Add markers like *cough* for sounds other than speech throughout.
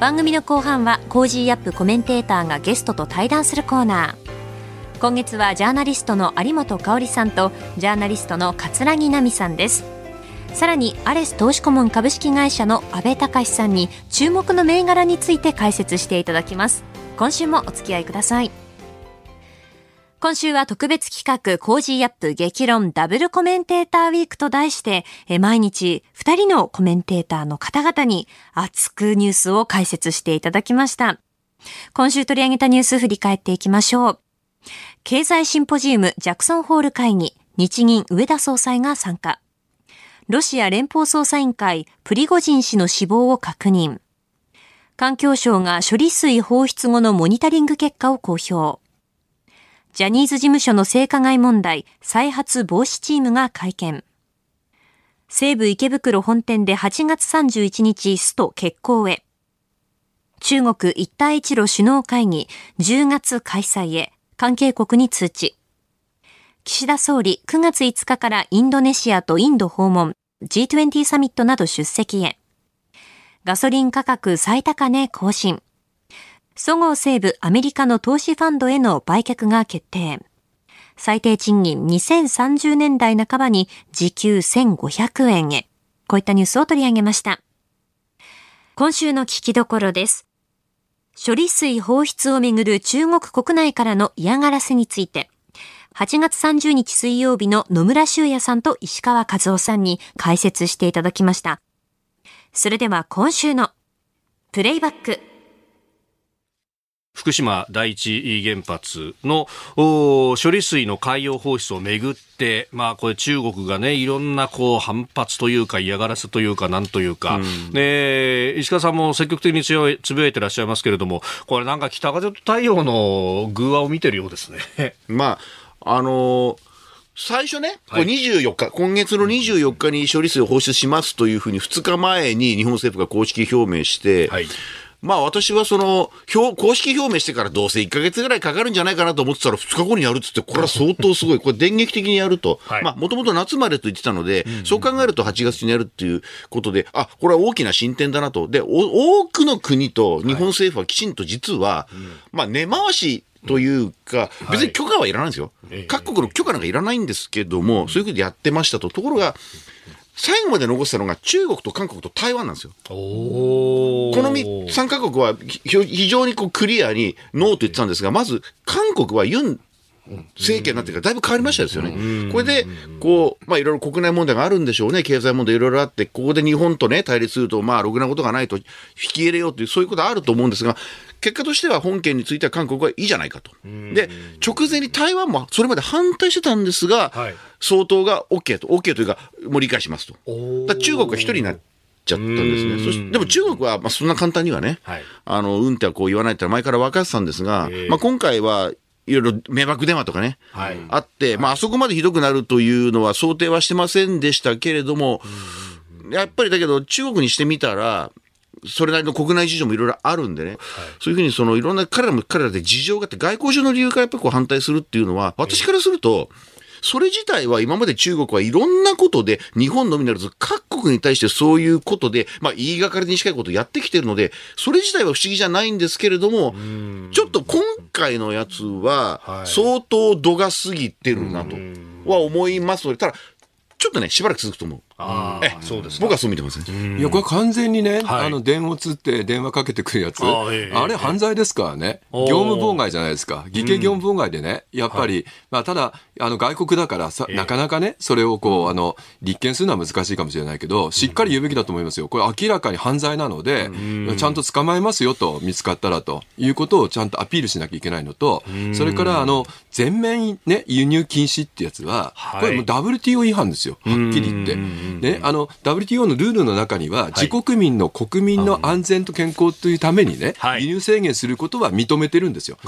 番組の後半は Cozy up コメンテーターがゲストと対談するコーナー。今月はジャーナリストの有本香さんとジャーナリストの葛城奈海さんです。さらにアレス投資顧問株式会社の阿部隆さんに注目の銘柄について解説していただきます。今週もお付き合いください。今週は特別企画、 Cozy up 激論ダブルコメンテーターウィークと題して、え毎日2人のコメンテーターの方々に熱くニュースを解説していただきました。今週取り上げたニュース振り返っていきましょう。経済シンポジウムジャクソンホール会議、日銀上田総裁が参加。ロシア連邦捜査委員会、プリゴジン氏の死亡を確認。環境省が処理水放出後のモニタリング結果を公表。ジャニーズ事務所の性加害問題再発防止チームが会見。西武池袋本店で8月31日スト決行へ。中国一帯一路首脳会議10月開催へ関係国に通知。岸田総理9月5日からインドネシアとインド訪問 G20 サミットなど出席へ。ガソリン価格最高値更新。そごう・西武アメリカの投資ファンドへの売却が決定。最低賃金2030年代半ばに時給1500円へ。こういったニュースを取り上げました。今週の聞きどころです。処理水放出をめぐる中国国内からの嫌がらせについて、8月30日水曜日の野村修也さんと石川和夫さんに解説していただきました。それでは今週のプレイバック福島第一原発の処理水の海洋放出をめぐって、まあ、これ中国がね、いろんなこう反発というか嫌がらせというかなんというか、うん、ね、石川さんも積極的につぶやいてらっしゃいますけれども、これなんか北風と太陽の偶話を見てるようですね。*laughs* まあ、あのー最初ね、これ24日、今月の24日に処理水を放出しますというふうに2日前に日本政府が公式表明して、はいまあ私はその、表、公式表明してからどうせ1か月ぐらいかかるんじゃないかなと思ってたら2日後にやるっつって、これは相当すごい。*laughs* これ電撃的にやると。はい、まあもともと夏までと言ってたので、うんうん、そう考えると8月にやるっていうことで、あ、これは大きな進展だなと。で、多くの国と日本政府はきちんと実は、はい、まあ根回しというか、別に許可はいらないんですよ。はい、各国の許可なんかいらないんですけども、そういうふうにやってましたと。ところが、最後まで残したのが中国と韓国と台湾なんですよ。この3カ国は非常にこうクリアにノーと言ってたんですが、まず韓国はユン政権になってからだいぶ変わりましたですよね。これで、こう、まあいろいろ国内問題があるんでしょうね。経済問題いろいろあって、ここで日本とね、対立すると、まあ、ろくなことがないと引き入れようという、そういうことあると思うんですが、結果としては本件については韓国はいいじゃないかと。で、直前に台湾もそれまで反対してたんですが、はい、総統が OK と、OK というか、もう理解しますと。だ中国は一人になって、ちゃったんですね。そして、でも中国は、まあ、そんな簡単にはね、はい、あの、うんってはこう言わないって前から分かってたんですが、まあ、今回はいろいろ迷惑電話とかね、はい、あって、まあ、あそこまでひどくなるというのは想定はしてませんでしたけれども、やっぱりだけど、中国にしてみたら、それなりの国内事情もいろいろあるんでね、はい、そういうふうにそのいろんな彼らも彼らで事情があって、外交上の理由からやっぱりこう反対するっていうのは、私からすると、それ自体は今まで中国はいろんなことで、日本のみならず各国に対してそういうことで、まあ言いがかりに近いことをやってきてるので、それ自体は不思議じゃないんですけれども、ちょっと今回のやつは、相当度が過ぎてるなとは思いますので、ただ、ちょっとね、しばらく続くと思う。ああ、そうです僕はそう見てますね。いや、これ完全にね、はい、あの、電話つって電話かけてくるやつ、あえー、あれ犯罪ですからね。業務妨害じゃないですか。偽計業務妨害でね、やっぱり、はい、まあ、ただ、あの、外国だからさ、なかなかね、それをこう、あの、立件するのは難しいかもしれないけど、しっかり言うべきだと思いますよ。これ明らかに犯罪なので、ちゃんと捕まえますよと、見つかったらということをちゃんとアピールしなきゃいけないのと、それから、あの、全面ね、輸入禁止ってやつは、これもう WTO 違反ですよ。はっきり言って。ね、あの WTO のルールの中には、自国民の国民の安全と健康というためにね、輸入制限することは認めてるんですよ。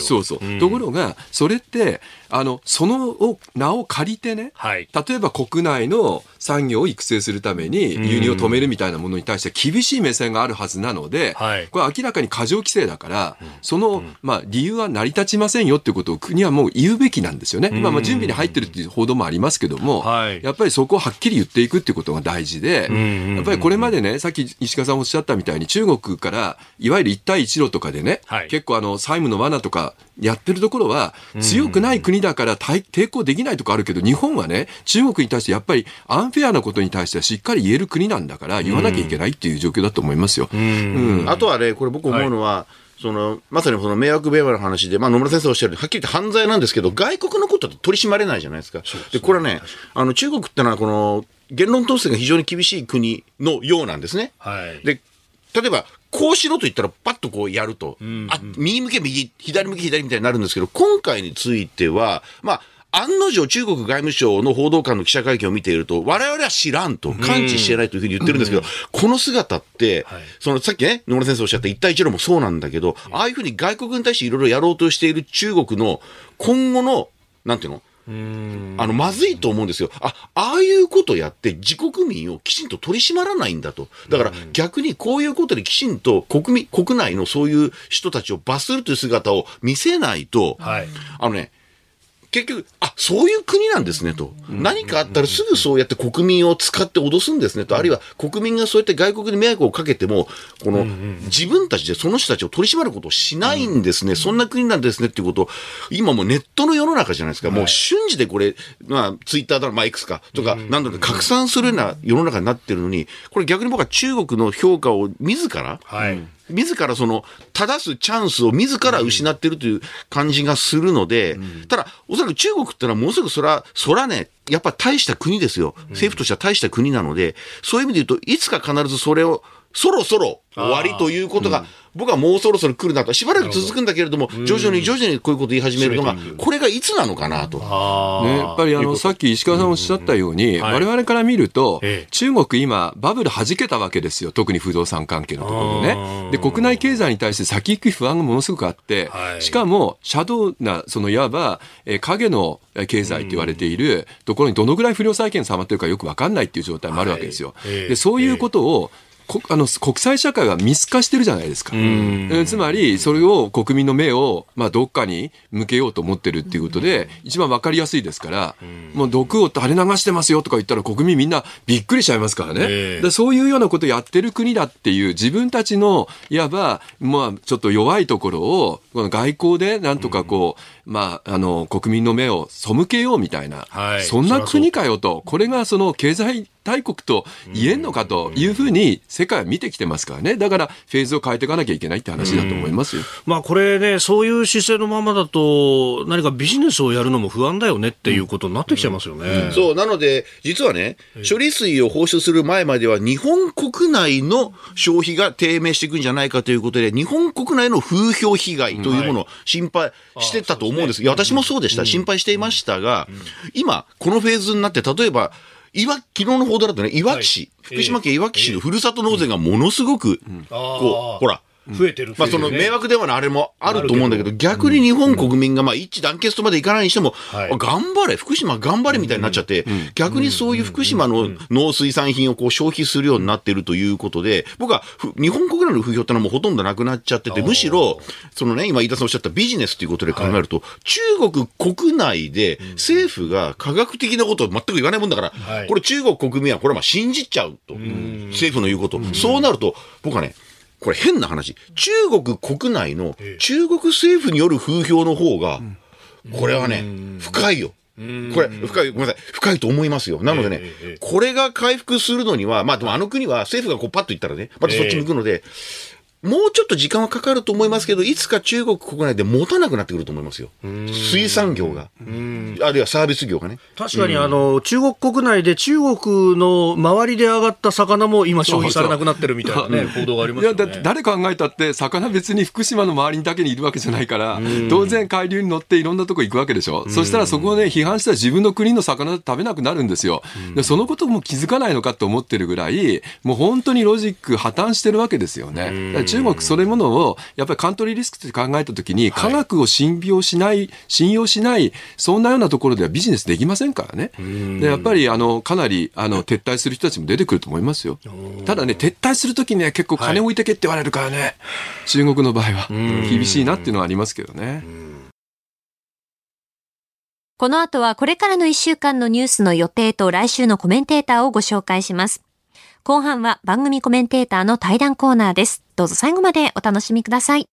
そうそう。ところが、それって、あのその名を借りてね、はい、例えば国内の産業を育成するために輸入を止めるみたいなものに対して厳しい目線があるはずなので、はい、これ明らかに過剰規制だから、その、まあ、理由は成り立ちませんよっていうことを国はもう言うべきなんですよね。今、まあ、準備に入ってるっていう報道もありますけども、はい、やっぱりそこをはっきり言っていくっていうことが大事で、やっぱりこれまでね、さっき石川さんおっしゃったみたいに中国からいわゆる一帯一路とかでね、結構あの債務の罠とかやってるところは強くない国だから抵抗できないとこあるけど、日本はね、中国に対してやっぱりアンフェアなことに対してはしっかり言える国なんだから、言わなきゃいけないっていう状況だと思いますよ。あとはね、これ僕思うのは、はい。その、まさにその迷惑電話の話で、まあ野村先生おっしゃるように、はっきり言って犯罪なんですけど、外国のことって取り締まれないじゃないですか。で、これはね、あの、中国ってのは、この、言論統制が非常に厳しい国のようなんですね。はい。で、例えば、こうしろと言ったら、パッとこうやると、うんうん、あ、右向け右、左向け左みたいになるんですけど、今回については、まあ、案の定中国外務省の報道官の記者会見を見ていると、我々は知らんと、感知してないというふうに言ってるんですけど、この姿って、そのさっきね、野村先生おっしゃった一帯一路もそうなんだけど、ああいうふうに外国に対していろいろやろうとしている中国の今後の、なんていうのあの、まずいと思うんですよ。あ、ああいうことやって自国民をきちんと取り締まらないんだと。だから逆にこういうことできちんと国民、国内のそういう人たちを罰するという姿を見せないと、はい、あのね、結局、あ、そういう国なんですねと。何かあったらすぐそうやって国民を使って脅すんですねと。あるいは国民がそうやって外国に迷惑をかけても、この自分たちでその人たちを取り締まることをしないんですね。そんな国なんですねっていうことを、今もうネットの世の中じゃないですか。もう瞬時でこれ、まあツイッターだろ、まあ X かとか、何度か拡散するような世の中になってるのに、これ逆に僕は中国の評価を自ら、はい自らその、正すチャンスを自ら失ってるという感じがするので、うん、ただ、おそらく中国ってのはものすごくそら、そらね、やっぱ大した国ですよ。政府としては大した国なので、そういう意味で言うと、いつか必ずそれを、そろそろ終わりということが、僕はもうそろそろ来るなと、しばらく続くんだけれども、徐々に徐々にこういうこと言い始めるのが、これがいつなのかなと。ね、やっぱりあの、さっき石川さんおっしゃったように、われわれから見ると、中国今、バブル弾けたわけですよ。特に不動産関係のところでね。で、国内経済に対して先行く不安がものすごくあって、しかも、シャドウな、そのいわば、え影の経済と言われているところにどのぐらい不良債権収まってるかよくわかんないっていう状態もあるわけですよ。で、そういうことを、あの国際社会が見透かしてるじゃないですか。つまり、それを国民の目を、まあ、どっかに向けようと思ってるっていうことで、一番わかりやすいですから、もう毒を垂れ流してますよとか言ったら国民みんなびっくりしちゃいますからね。でそういうようなことをやってる国だっていう自分たちの、いわば、まあ、ちょっと弱いところを、この外交でなんとかこう、まあ、あの、国民の目を背けようみたいな、はい、そんな国かよと、これがその経済大国と言えんのかというふうに世界は見てきてますからね。だからフェーズを変えていかなきゃいけないって話だと思いますよ。まあこれね、そういう姿勢のままだと何かビジネスをやるのも不安だよねっていうことになってきてますよね。うんうん、そう、なので実はね、処理水を放出する前までは日本国内の消費が低迷していくんじゃないかということで、日本国内の風評被害というものを心配してたと思うんです。いや、私もそうでした。心配していましたが、今、このフェーズになって、例えば、いわ、昨日の報道だとね、い。わき市、福島県いわき市のふるさと納税がものすごく、こう、ほら、増えてる、まあその迷惑電話のあれもあると思うんだけど、逆に日本国民がまあ一致団結とまでいかないにしても、頑張れ、福島頑張れみたいになっちゃって、逆にそういう福島の農水産品をこう消費するようになってるということで、僕は日本国内の風評ってのはもうほとんどなくなっちゃってて、むしろ、そのね、今飯田さんおっしゃったビジネスということで考えると、中国国内で政府が科学的なことを全く言わないもんだから、これ中国国民はこれはまあ信じちゃうと。政府の言うこと。そうなると、僕はね、これ変な話。中国国内の中国政府による風評の方が、これはね、深いよ。これ、深い、ごめんなさい、深いと思いますよ。なのでね、これが回復するのには、まあでもあの国は政府がこうパッと言ったらね、またそっち向くので、もうちょっと時間はかかると思いますけど、いつか中国国内で持たなくなってくると思いますよ。水産業が。あるいはサービス業がね。確かに、あの、中国国内で中国の周りで上がった魚も今消費されなくなってるみたいな *laughs* ね、報道がありますよね。いや、だって誰考えたって、魚別に福島の周りにだけにいるわけじゃないから、当然海流に乗っていろんなとこ行くわけでしょ。そしたらそこをね、批判したら自分の国の魚食べなくなるんですよ。でそのことも気づかないのかと思ってるぐらい、もう本当にロジック破綻してるわけですよね。中国それものを、やっぱりカントリーリスクって考えたときに、科学を信用しない、信用しない、そんなようなところではビジネスできませんからね。でやっぱりあのかなりあの撤退する人たちも出てくると思いますよ。ただね、撤退するときには結構金置いてけって言われるからね、はい、中国の場合は厳しいなっていうのはありますけどね。この後はこれからの1週間のニュースの予定と来週のコメンテーターをご紹介します。後半は番組コメンテーターの対談コーナーです。どうぞ最後までお楽しみください。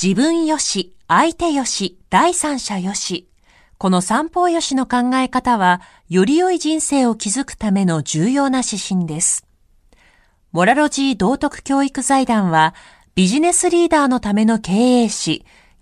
自分よし、相手よし、第三者よし。この三方よしの考え方は、より良い人生を築くための重要な指針です。モラロジー道徳教育財団は、ビジネスリーダーのための経営誌、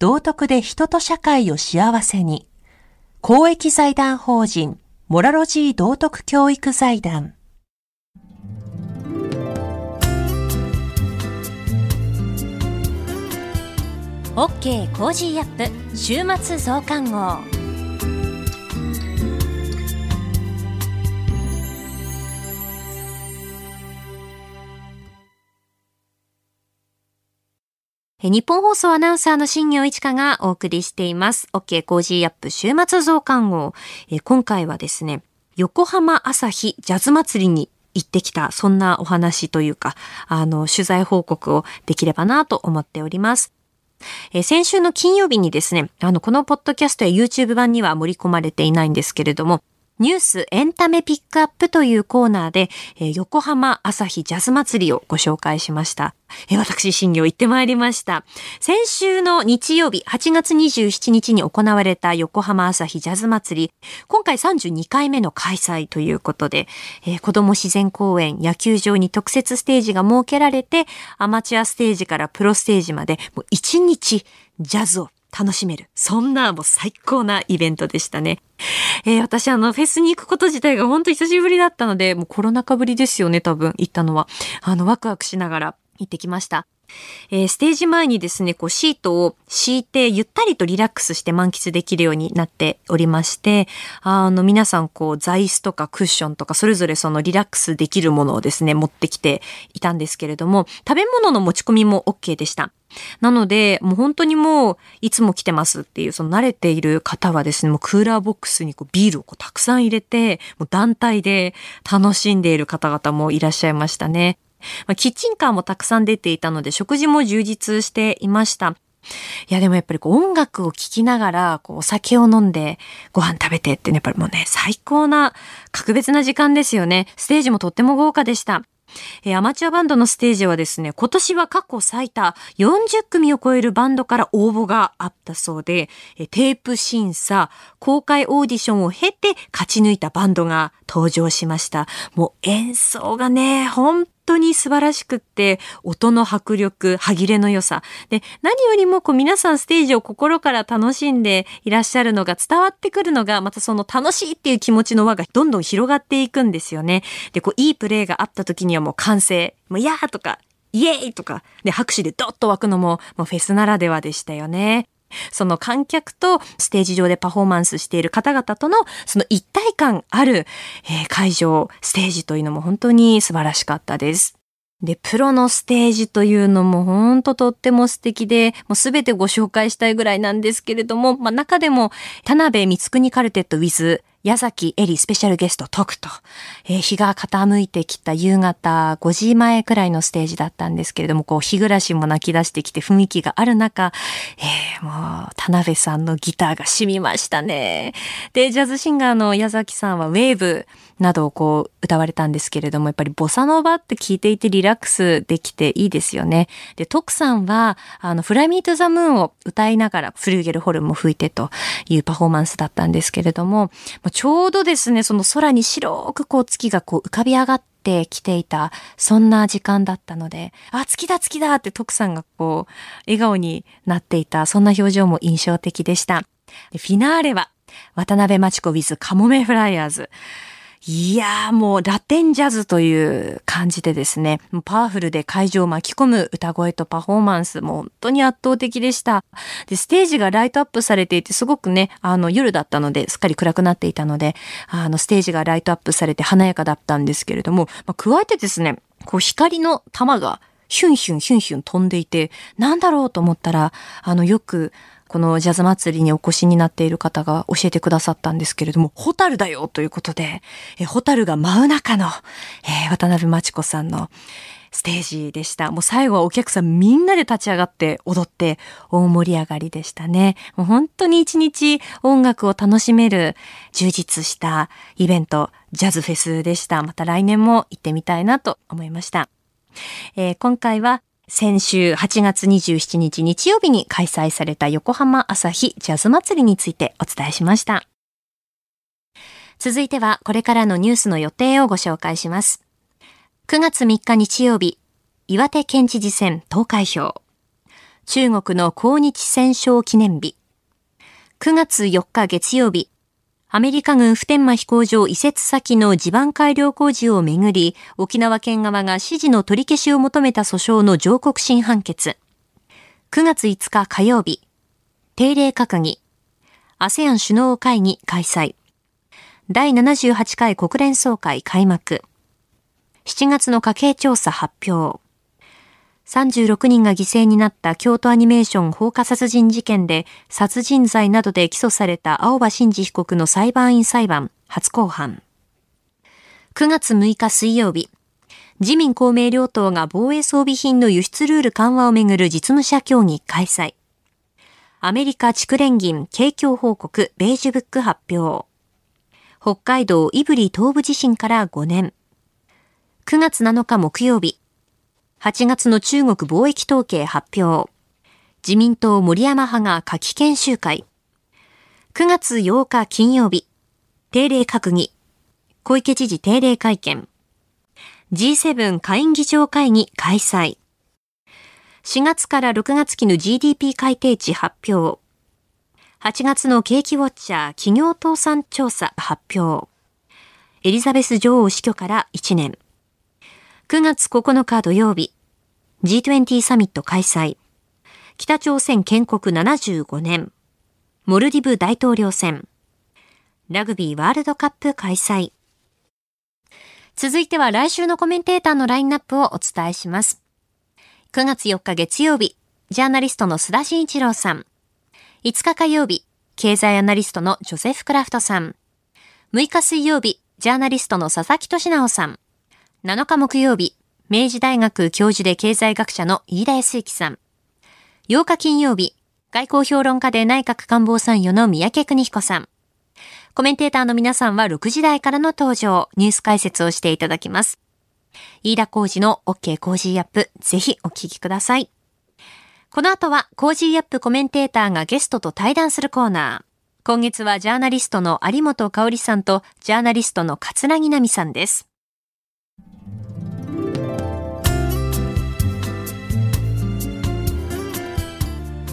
道徳で人と社会を幸せに。公益財団法人、モラロジー道徳教育財団。OK コージーアップ週末増刊号。ニッポン放送アナウンサーの新行市佳がお送りしています。OK コージーアップ週末増刊号。今回はですね、横浜旭ジャズまつりに行ってきた、そんなお話というか、あの、取材報告をできればなと思っております。先週の金曜日にですね、あの、このポッドキャストや YouTube 版には盛り込まれていないんですけれども、ニュースエンタメピックアップというコーナーで、えー、横浜朝日ジャズ祭りをご紹介しました。えー、私、新業行ってまいりました。先週の日曜日、8月27日に行われた横浜朝日ジャズ祭り、今回32回目の開催ということで、えー、子供自然公園野球場に特設ステージが設けられて、アマチュアステージからプロステージまで、もう1日ジャズを楽しめる。そんなもう最高なイベントでしたね。えー、私あのフェスに行くこと自体が本当久しぶりだったので、もうコロナ禍ぶりですよね、多分行ったのは。あのワクワクしながら行ってきました。えー、ステージ前にですね、こうシートを敷いてゆったりとリラックスして満喫できるようになっておりまして、あの皆さんこう座椅子とかクッションとかそれぞれそのリラックスできるものをですね、持ってきていたんですけれども、食べ物の持ち込みも OK でした。なので、もう本当にもう、いつも来てますっていう、その慣れている方はですね、もうクーラーボックスにこうビールをこうたくさん入れて、もう団体で楽しんでいる方々もいらっしゃいましたね。まあ、キッチンカーもたくさん出ていたので、食事も充実していました。いやでもやっぱりこう音楽を聴きながらこうお酒を飲んでご飯食べてってねやっぱりもうね最高な格別な時間ですよね。ステージもとっても豪華でした。えアマチュアバンドのステージはですね、今年は過去最多40組を超えるバンドから応募があったそうで、テープ審査、公開オーディションを経て勝ち抜いたバンドが登場しました。もう演奏がね、本当に素晴らしくって、音の迫力、歯切れの良さ。で、何よりもこう皆さんステージを心から楽しんでいらっしゃるのが伝わってくるのが、またその楽しいっていう気持ちの輪がどんどん広がっていくんですよね。で、こういいプレーがあった時にはもう歓声、もういやーとか、イエーイとか、で、拍手でドッと湧くのも、もうフェスならではでしたよね。その観客とステージ上でパフォーマンスしている方々とのその一体感ある、えー、会場、ステージというのも本当に素晴らしかったです。で、プロのステージというのも本当とっても素敵で、もうすべてご紹介したいぐらいなんですけれども、まあ中でも、田辺光国カルテット with 矢崎エリスペシャルゲストトクと、えー、日が傾いてきた夕方5時前くらいのステージだったんですけれども、こう、日暮らしも泣き出してきて雰囲気がある中、えー、もう、田辺さんのギターが染みましたね。で、ジャズシンガーの矢崎さんはウェーブなどをこう、歌われたんですけれども、やっぱりボサノバって聞いていてリラックスできていいですよね。で、トクさんは、あの、フライミートザムーンを歌いながらフルーゲルホルンも吹いてというパフォーマンスだったんですけれども、ちょうどですね、その空に白くこう月がこう浮かび上がってきていた、そんな時間だったので、あ、月だ月だって徳さんがこう、笑顔になっていた、そんな表情も印象的でした。フィナーレは、渡辺真知子 with カモメフライヤーズ。いやーもうラテンジャズという感じでですね、パワフルで会場を巻き込む歌声とパフォーマンスも本当に圧倒的でした。で、ステージがライトアップされていて、すごくね、あの夜だったので、すっかり暗くなっていたので、あのステージがライトアップされて華やかだったんですけれども、まあ、加えてですね、こう光の玉がヒュンヒュンヒュンヒュン飛んでいて、なんだろうと思ったら、あのよくこのジャズ祭りにお越しになっている方が教えてくださったんですけれども、ホタルだよということで、えホタルが舞う中の、えー、渡辺真知子さんのステージでした。もう最後はお客さんみんなで立ち上がって踊って大盛り上がりでしたね。もう本当に一日音楽を楽しめる充実したイベント、ジャズフェスでした。また来年も行ってみたいなと思いました。えー、今回は先週8月27日日曜日に開催された横浜朝日ジャズ祭りについてお伝えしました。続いてはこれからのニュースの予定をご紹介します。9月3日日曜日、岩手県知事選投開票。中国の抗日戦勝記念日。9月4日月曜日、アメリカ軍普天間飛行場移設先の地盤改良工事をめぐり、沖縄県側が指示の取り消しを求めた訴訟の上告審判決。9月5日火曜日、定例閣議、ASEAN 首脳会議開催。第78回国連総会開幕。7月の家計調査発表。36人が犠牲になった京都アニメーション放火殺人事件で殺人罪などで起訴された青葉真司被告の裁判員裁判初公判。9月6日水曜日、自民公明両党が防衛装備品の輸出ルール緩和をめぐる実務者協議開催。アメリカ地区連銀景況報告ベージュブック発表。北海道胆振東部地震から5年。9月7日木曜日、8月の中国貿易統計発表。自民党森山派が夏季研修会。9月8日金曜日。定例閣議。小池知事定例会見。G7 下院議長会議開催。4月から6月期の GDP 改定値発表。8月の景気ウォッチャー企業倒産調査発表。エリザベス女王死去から1年。9月9日土曜日、G20 サミット開催。北朝鮮建国75年。モルディブ大統領選。ラグビーワールドカップ開催。続いては来週のコメンテーターのラインナップをお伝えします。9月4日月曜日、ジャーナリストの須田慎一郎さん。5日火曜日、経済アナリストのジョセフ・クラフトさん。6日水曜日、ジャーナリストの佐々木俊直さん。7日木曜日、明治大学教授で経済学者の飯田康之さん。8日金曜日、外交評論家で内閣官房参与の宮家邦彦さん。コメンテーターの皆さんは6時台からの登場、ニュース解説をしていただきます。飯田浩司の OK Cozy up、ぜひお聞きください。この後は Cozy up コメンテーターがゲストと対談するコーナー。今月はジャーナリストの有本香さんとジャーナリストの葛城奈海さんです。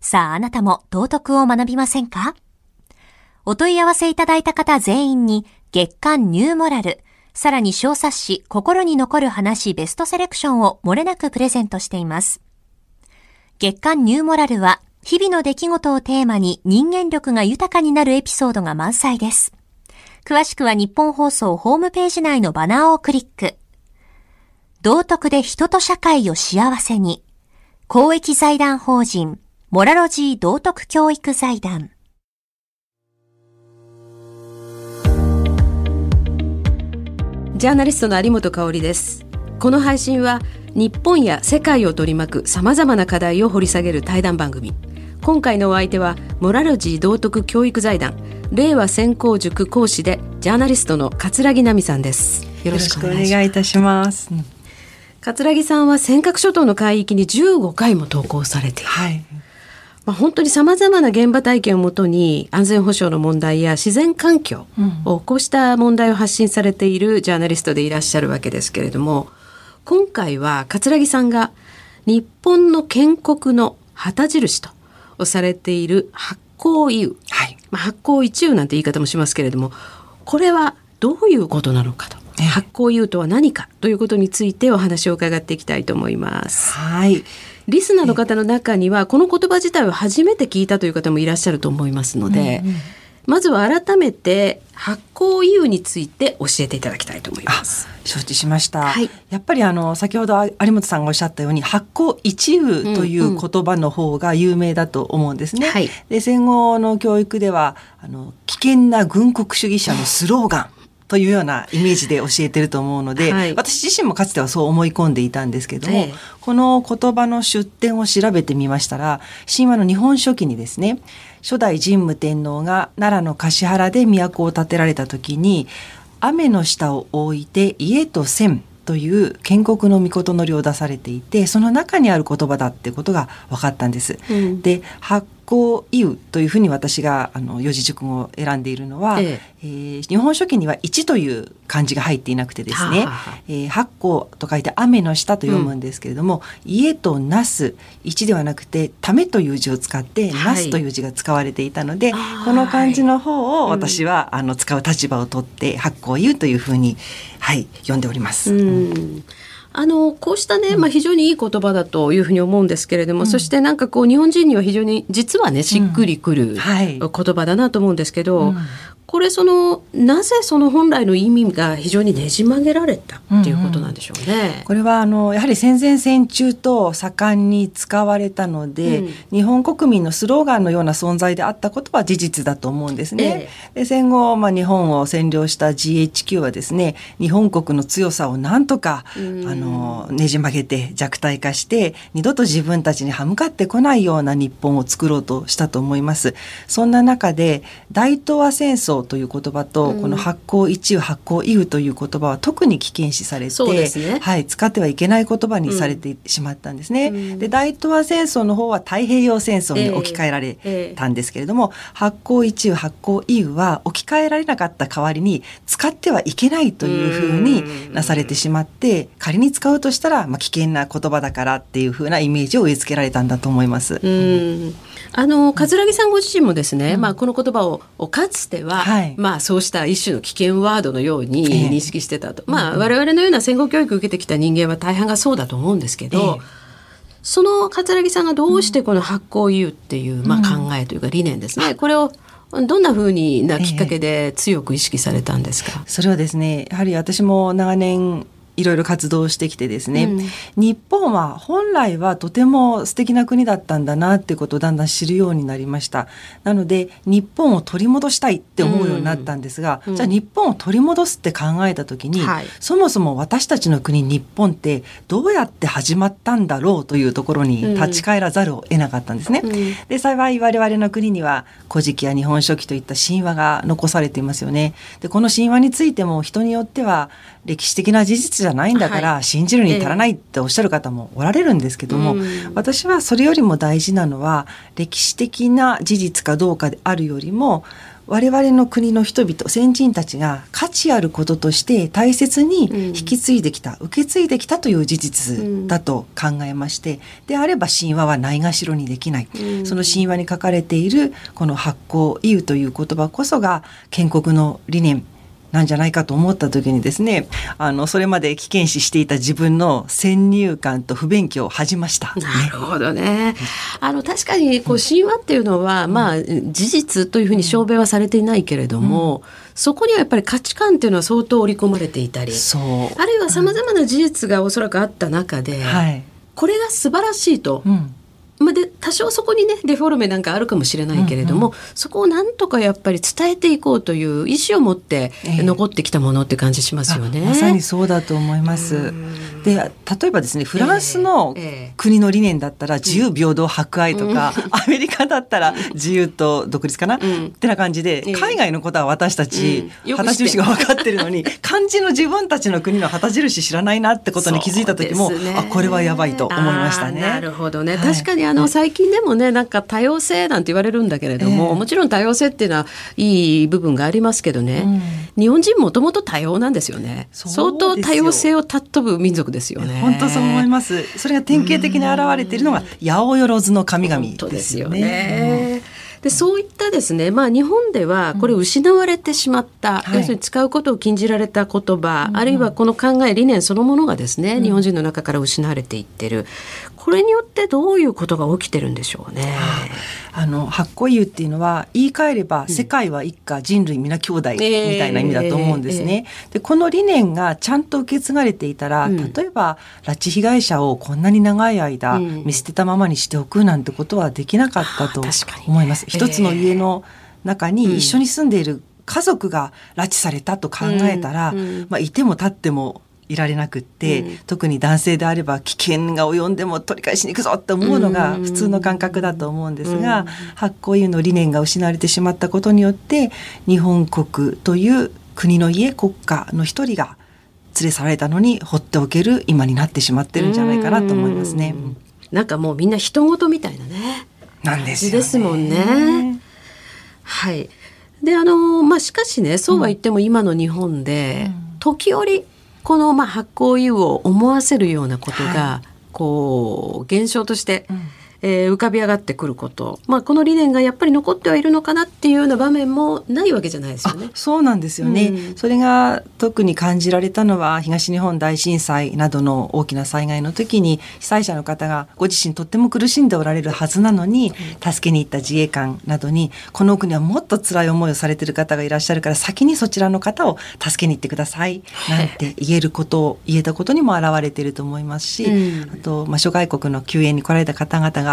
さああなたも道徳を学びませんか？お問い合わせいただいた方全員に月刊ニューモラル、さらに小冊子心に残る話ベストセレクションを漏れなくプレゼントしています。月刊ニューモラルは日々の出来事をテーマに人間力が豊かになるエピソードが満載です。詳しくは日本放送ホームページ内のバナーをクリック。道徳で人と社会を幸せに。公益財団法人、モラロジー道徳教育財団。ジャーナリストの有本香里です。この配信は日本や世界を取り巻く様々な課題を掘り下げる対談番組。今回のお相手はモラロジー道徳教育財団令和専攻塾講師でジャーナリストの桂木奈美さんですよろしくお願いいたします桂木さんは尖閣諸島の海域に15回も投稿されている、はいまあ、本当にさまざまな現場体験をもとに安全保障の問題や自然環境をこうした問題を発信されているジャーナリストでいらっしゃるわけですけれども今回は桂木さんが日本の建国の旗印とをされている発酵油、はいまあ、発酵一油なんて言い方もしますけれどもこれはどういうことなのかと。発酵油とは何かということについてお話を伺っていきたいと思います。はい。リスナーの方の中にはこの言葉自体を初めて聞いたという方もいらっしゃると思いますので、うんうん、まずは改めて発酵油について教えていただきたいと思います。承知しました。はい、やっぱりあの先ほど有本さんがおっしゃったように発酵一油という言葉の方が有名だと思うんですね。うんうん、で戦後の教育ではあの危険な軍国主義者のスローガン。というようなイメージで教えてると思うので、はい、私自身もかつてはそう思い込んでいたんですけども、ええ、この言葉の出典を調べてみましたら神話の日本書紀にですね初代神武天皇が奈良の橿原で都を建てられた時に雨の下を置いて家と線という建国の御の量を出されていてその中にある言葉だってことが分かったんです。うん、で発行意ウというふうに私があの四字熟語を選んでいるのは、ええ。えー、日本書紀には一という漢字が入っていなくてですね、えー、発行と書いて雨の下と読むんですけれども、うん、家となす一ではなくてためという字を使ってなすという字が使われていたので、はい、この漢字の方を私は、あの使う立場を取って発行言うというふうにはい読んでおります。うんあのこうしたね、まあ、非常にいい言葉だというふうに思うんですけれども、うん、そしてなんかこう日本人には非常に実はねしっくりくる言葉だなと思うんですけど、うん。はい、これそのなぜその本来の意味が非常にねじ曲げられたっていうことなんでしょうね。うんうん、これはあのやはり戦前戦中と盛んに使われたので、うん、日本国民のスローガンのような存在であったことは事実だと思うんですね。ええ、で戦後、まあ、日本を占領した GHQ はですね日本国の強さをなんとか、あのねじ曲げて弱体化して二度と自分たちに歯向かってこないような日本を作ろうとしたと思います。そんな中で大東亜戦争という言葉と、この発行一油発行イウという言葉は特に危険視されて、ね、はい、使ってはいけない言葉にされてしまったんですね。うん、で大東亜戦争の方は太平洋戦争に置き換えられたんですけれども、えーえー、発行一油発行イウは置き換えられなかった代わりに使ってはいけないというふうになされてしまって仮に使うとしたら、まあ、危険な言葉だからっていうふうなイメージを植え付けられたんだと思います。うん。あの桂木さんご自身もですね、うん、まあ、この言葉をかつては、はい、まあ、そうした一種の危険ワードのように認識してたと、えー、まあ、我々のような戦後教育を受けてきた人間は大半がそうだと思うんですけど、えー、その桂木さんがどうしてこの発行言うっていう、まあ、考えというか理念ですね、これをどんなふうになきっかけで強く意識されたんですか、それはですねやはり私も長年いろいろ活動してきてですね、うん、日本は本来はとても素敵な国だったんだなってことをだんだん知るようになりました。なので日本を取り戻したいって思うようになったんですが、うん、じゃあ日本を取り戻すって考えた時に、はい、そもそも私たちの国日本ってどうやって始まったんだろうというところに立ち返らざるを得なかったんですね、うん、で幸い我々の国には古事記や日本書紀といった神話が残されていますよね。でこの神話についても人によっては歴史的な事実じゃないんだから信じるに足らないっておっしゃる方もおられるんですけども、私はそれよりも大事なのは歴史的な事実かどうかであるよりも我々の国の人々先人たちが価値あることとして大切に引き継いできた、うん、受け継いできたという事実だと考えまして、であれば神話はないがしろにできない、うん、その神話に書かれているこの発行意という言葉こそが建国の理念なんじゃないかと思った時にですねあのそれまで危険視していた自分の先入観と不勉強を恥じました、なるほどね。あの確かにこう神話っていうのは、うん、まあ事実というふうに証明はされていないけれども、うん、そこにはやっぱり価値観っていうのは相当織り込まれていたりあるいはさまざまな事実がおそらくあった中で、はい、これが素晴らしいと。うんまあ、で多少そこにねデフォルメなんかあるかもしれないけれども、うんうん、そこをなんとかやっぱり伝えていこうという意思を持って残ってきたものって感じしますよね。えー、まさにそうだと思います。で例えばですねフランスの国の理念だったら自由平等博愛とか、*laughs* アメリカだったら自由と独立かな、ってな感じで海外のことは私たち旗印が分かってるのに *laughs* 漢字の自分たちの国の旗印知らないなってことに気づいた時も、ね、あこれはやばいと思いましたね。なるほどね、はい、確かにあの最近でもねなんか多様性なんて言われるんだけれども、もちろん多様性っていうのはいい部分がありますけどね、日本人もともと多様なんですよね相当多様性を尊ぶ民族ですよね。本当そう思います。それが典型的に現れているのが八百万の神々ですよね。でそういったですね、まあ、日本ではこれ失われてしまった、うん、要するに使うことを禁じられた言葉、はい、あるいはこの考え理念そのものがですね、うん、日本人の中から失われていってる。これによってどういうことが起きてるんでしょうね。あの発酵油っていうのは言い換えれば、世界は一家人類皆兄弟みたいな意味だと思うんですね。えーえ。ー、でこの理念がちゃんと受け継がれていたら、うん、例えば拉致被害者をこんなに長い間見捨てたままにしておくなんてことはできなかったと思います。一つの家の中に一緒に住んでいる家族が拉致されたと考えたら、うん、まあ、いても立ってもいられなくって、うん、特に男性であれば危険が及んでも取り返しに行くぞって思うのが普通の感覚だと思うんですが、うん、発行油の理念が失われてしまったことによって日本国という国の家国家の一人が連れ去られたのに放っておける今になってしまってるんじゃないかなと思いますね。ん。なんかもうみんな人事みたいなね。なんですですもんね。はい。であのまあしかしねそうは言っても今の日本で、時折このまあ発酵油を思わせるようなことが、はい、こう現象として、うんえー、浮かび上がってくること、まあ、この理念がやっぱり残ってはいるのかなっていうような場面もないわけじゃないですよね。そうなんですよね、うん、それが特に感じられたのは東日本大震災などの大きな災害の時に被災者の方がご自身とっても苦しんでおられるはずなのに助けに行った自衛官などにこの奥にはもっと辛い思いをされている方がいらっしゃるから先にそちらの方を助けに行ってくださいなんて言えることを言えたことにも表れていると思いますし、うん、あと、まあ、諸外国の救援に来られた方々が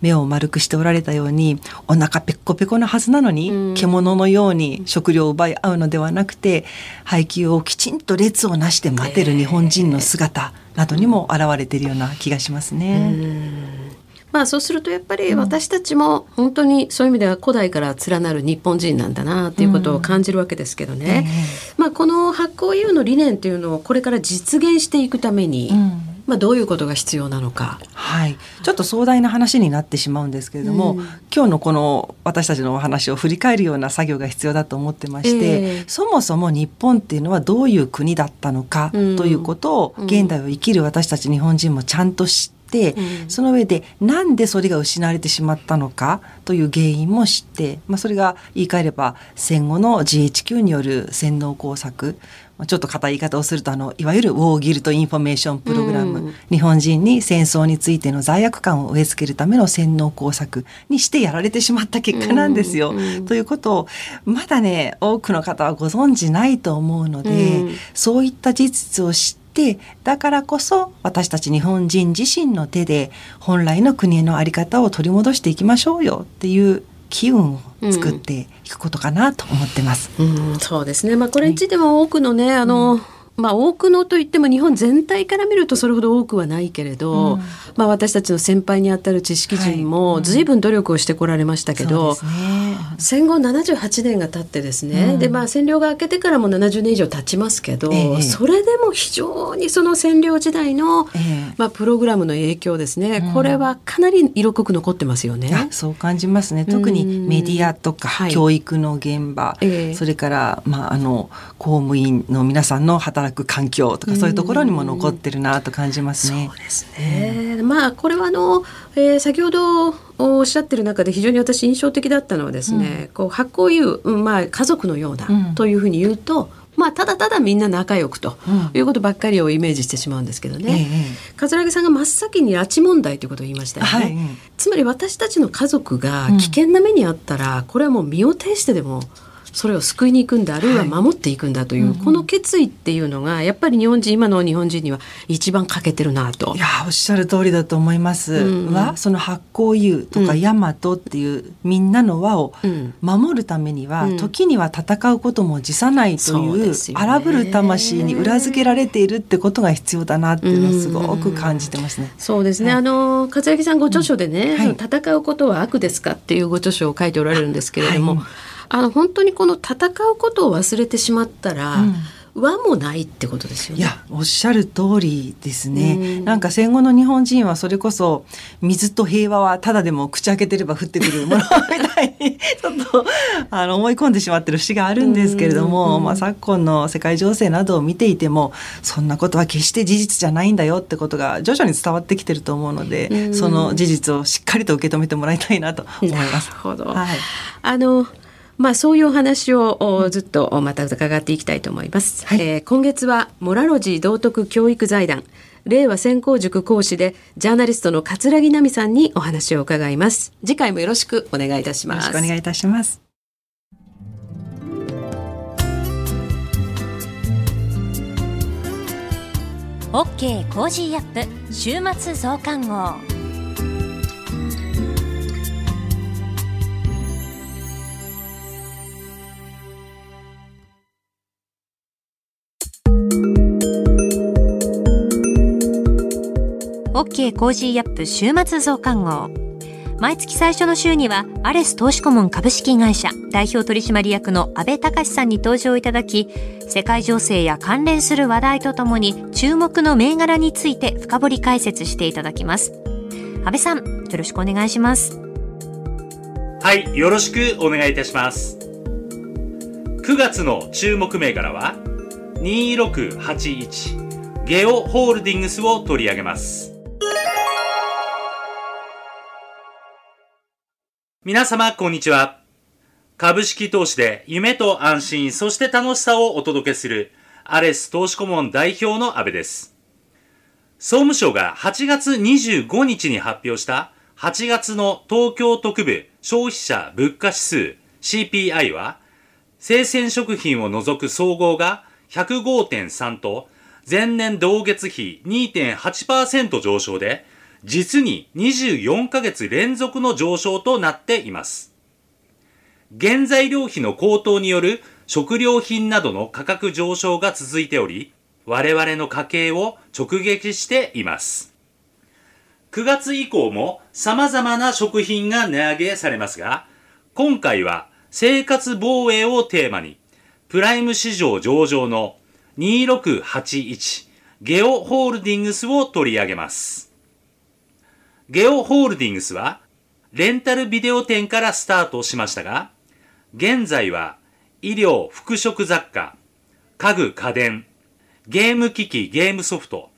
目を丸くしておられたようにお腹ペッコペコなはずなのに、うん、獣のように食料を奪い合うのではなくて配給をきちんと列をなして待てる日本人の姿などにも現れているような気がしますね。まあそうするとやっぱり私たちも本当にそういう意味では古代から連なる日本人なんだなっていうことを感じるわけですけどね、うん、まあこの発酵油の理念っていうのをこれから実現していくために、うんまあ、どういうことが必要なのか、はい、ちょっと壮大な話になってしまうんですけれども、うん、今日のこの私たちのお話を振り返るような作業が必要だと思ってまして、えー、そもそも日本っていうのはどういう国だったのかということを、現代を生きる私たち日本人もちゃんと知って、うん、その上でなんでそれが失われてしまったのかという原因も知って、まあ、それが言い換えれば戦後の GHQ による洗脳工作ちょっと硬い言い方をするとあのいわゆるウォーギルト・インフォメーションプログラム、うん、日本人に戦争についての罪悪感を植え付けるための洗脳工作にしてやられてしまった結果なんですよ。うんうん、ということをまだね多くの方はご存じないと思うので、そういった事実を知ってだからこそ私たち日本人自身の手で本来の国への在り方を取り戻していきましょうよっていう機運を作っていくことかなと思ってます。うん、うん、そうですね。まあこれについては多くのね、あの、うんまあ、多くのといっても日本全体から見るとそれほど多くはないけれど、うん、まあ、私たちの先輩にあたる知識人も随分努力をしてこられましたけど、はいね、戦後78年が経ってですね、うん、でまあ、占領が明けてからも70年以上経ちますけど、えそれでも非常にその占領時代の、え、まあ、プログラムの影響ですね、うん、これはかなり色濃く残ってますよね。そう感じますね。特にメディアとか教育の現場、はい、それから、まあ、あの公務員の皆さんの働く環境とかそういうところにも残ってるなと感じますね。そうですね、まあこれはあの、えー、先ほどおっしゃってる中で非常に私印象的だったのはですね、うん、こう発行いう、まあ、家族のようなというふうに言うと、まあ、ただただみんな仲良くということばっかりをイメージしてしまうんですけどね、うん、桂木さんが真っ先に拉致問題ということを言いましたよね、はい、つまり私たちの家族が危険な目にあったら、これはもう身を挺してでもそれを救いに行くんだあるいは守っていくんだという、はい、この決意っていうのがやっぱり日本人今の日本人には一番欠けてるなと。いやおっしゃる通りだと思います。うん、はその発行優とか大和っていうみんなの輪を守るためには、うん、時には戦うことも辞さないという、荒ぶる魂に裏付けられているってことが必要だなっていうのをすごく感じてますね。そうですね、はい、あの勝木さんご著書でね、はい、戦うことは悪ですかっていうご著書を書いておられるんですけれども。はいあの本当にこの戦うことを忘れてしまったら、うん和もないってことですよね。いやおっしゃる通りですね。んなんか戦後の日本人はそれこそ水と平和はただでも口開けてれば降ってくるものみたいにちょっとあの思い込んでしまってる節があるんですけれども、まあ昨今の世界情勢などを見ていてもそんなことは決して事実じゃないんだよってことが徐々に伝わってきてると思うので、その事実をしっかりと受け止めてもらいたいなと思います。なるほど。はい。あのまあ、そういうお話をずっとまた伺っていきたいと思います。はい、えー、今月はモラロジー道徳教育財団令和専攻塾講師でジャーナリストの桂木奈美さんにお話を伺います。次回もよろしくお願いいたします。よろしくお願いいたします。オッケーコージーアップ週末増刊号。OK コージーアップ週末増刊号。毎月最初の週には、アレス投資顧問株式会社代表取締役の安倍隆さんに登場いただき、世界情勢や関連する話題とともに注目の銘柄について深掘り解説していただきます。安倍さん、よろしくお願いします。はい、よろしくお願いいたします。9月の注目銘柄は、2681ゲオホールディングスを取り上げます。皆様、こんにちは。株式投資で夢と安心、そして楽しさをお届けする、アレス投資顧問代表の安部です。総務省が8月25日に発表した8月の東京特部消費者物価指数 CPI は、生鮮食品を除く総合が105.3と、前年同月比2.8%上昇で、実に24ヶ月連続の上昇となっています。原材料費の高騰による食料品などの価格上昇が続いており、我々の家計を直撃しています。9月以降も様々な食品が値上げされますが、今回は生活防衛をテーマに、プライム市場上場の2681ゲオホールディングスを取り上げます。ゲオホールディングスは、レンタルビデオ店からスタートしましたが、現在は医療、服飾雑貨、家具家電、ゲーム機器、ゲームソフト、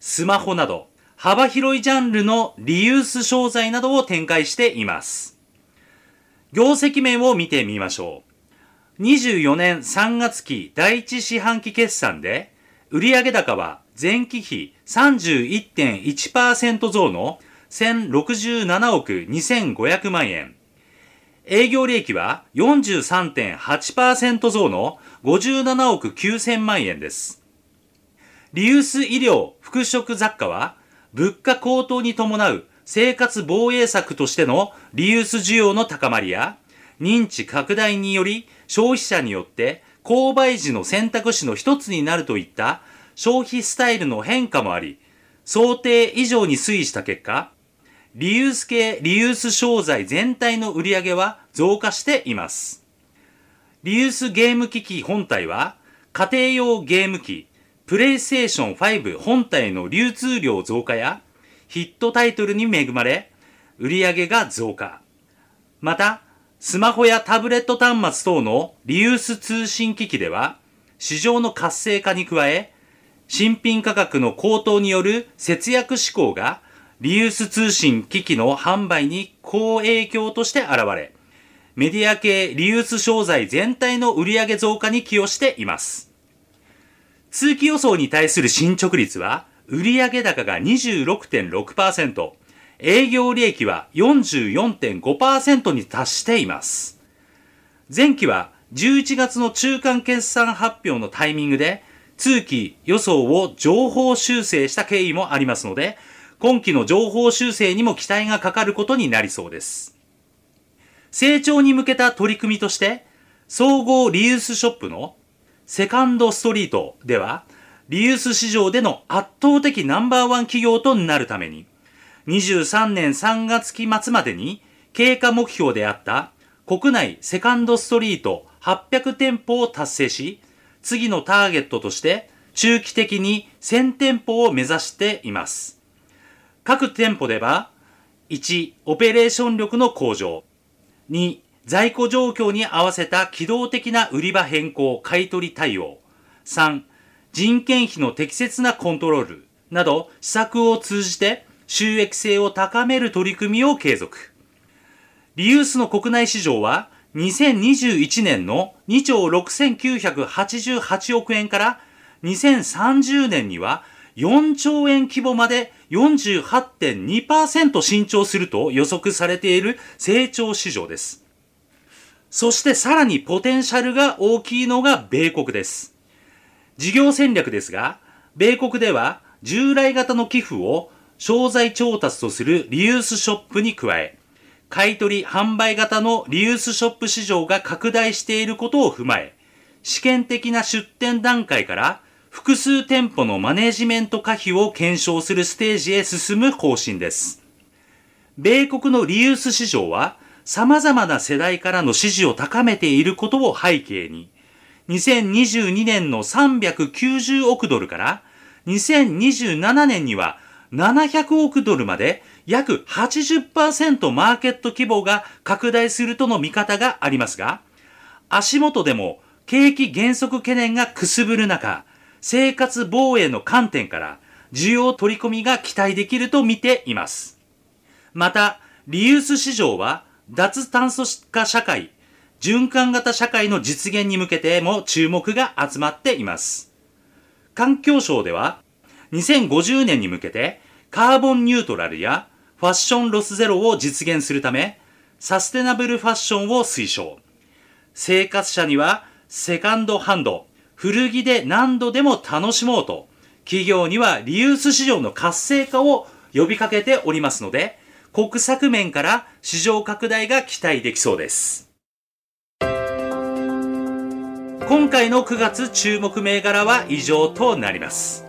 スマホなど、幅広いジャンルのリユース商材などを展開しています。業績面を見てみましょう。24年3月期第1四半期決算で、売上高は前期比31.1%増の1067億2500万円。営業利益は43.8%増の57億9000万円です。リユース医療、服飾雑貨は、物価高騰に伴う生活防衛策としてのリユース需要の高まりや、認知拡大により消費者によって購買時の選択肢の一つになるといった消費スタイルの変化もあり、想定以上に推移した結果、リユース系リユース商材全体の売り上げは増加しています。リユースゲーム機器本体は、家庭用ゲーム機、プレイステーション5本体の流通量増加や、ヒットタイトルに恵まれ、売り上げが増加。また、スマホやタブレット端末等のリユース通信機器では、市場の活性化に加え、新品価格の高騰による節約志向がリユース通信機器の販売に好影響として現れ、メディア系リユース商材全体の売上増加に寄与しています。通期予想に対する進捗率は、売上高が26.6%、営業利益は44.5%に達しています。前期は11月の中間決算発表のタイミングで通期予想を情報修正した経緯もありますので、今期の情報修正にも期待がかかることになりそうです。成長に向けた取り組みとして、総合リユースショップのセカンドストリートでは、リユース市場での圧倒的ナンバーワン企業となるために、23年3月期末までに経過目標であった国内セカンドストリート800店舗を達成し、次のターゲットとして中期的に1000店舗を目指しています。各店舗では、1、オペレーション力の向上。2、在庫状況に合わせた機動的な売り場変更、買取対応。3、人件費の適切なコントロールなど施策を通じて収益性を高める取り組みを継続。リユースの国内市場は2021年の2兆6988億円から2030年には4兆円規模まで48.2%伸長すると予測されている成長市場です。そしてさらにポテンシャルが大きいのが米国です。事業戦略ですが、米国では従来型の寄付を商材調達とするリユースショップに加え、買取販売型のリユースショップ市場が拡大していることを踏まえ、試験的な出店段階から複数店舗のマネジメント可否を検証するステージへ進む方針です。米国のリユース市場は様々な世代からの支持を高めていることを背景に、2022年の390億ドルから2027年には700億ドルまで約80%マーケット規模が拡大するとの見方がありますが、足元でも景気減速懸念がくすぶる中、生活防衛の観点から需要取り込みが期待できると見ています。また、リユース市場は脱炭素化社会、循環型社会の実現に向けても注目が集まっています。環境省では2050年に向けてカーボンニュートラルやファッションロスゼロを実現するためサステナブルファッションを推奨。生活者にはセカンドハンド、古着で何度でも楽しもうと、企業にはリユース市場の活性化を呼びかけておりますので、国策面から市場拡大が期待できそうです。今回の9月注目銘柄は以上となります。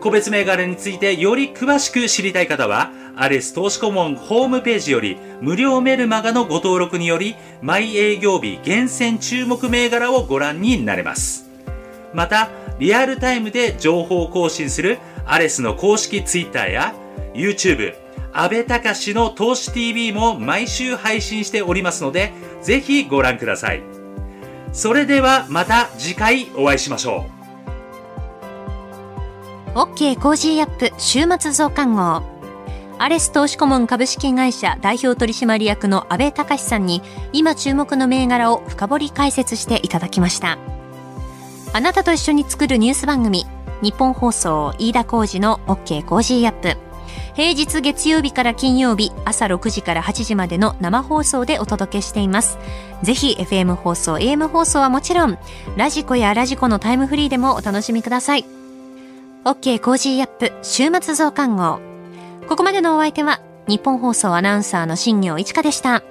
個別銘柄についてより詳しく知りたい方は、アレス投資顧問ホームページより無料メルマガのご登録により、毎営業日厳選注目銘柄をご覧になれます。また、リアルタイムで情報更新するアレスの公式 Twitter や YouTube、安倍隆の投資 TV も毎週配信しておりますので、ぜひご覧ください。それではまた次回お会いしましょう。OK Cozy up 週末増刊号。アレス投資顧問株式会社代表取締役の安倍隆さんに今注目の銘柄を深掘り解説していただきました。あなたと一緒に作るニュース番組、ニッポン放送飯田浩司の OK Cozy up。平日月曜日から金曜日朝6時から8時までの生放送でお届けしています。ぜひ FM 放送、AM 放送はもちろん、ラジコやラジコのタイムフリーでもお楽しみください。OK コージーアップ週末増刊号。ここまでのお相手はニッポン放送アナウンサーの新行市佳でした。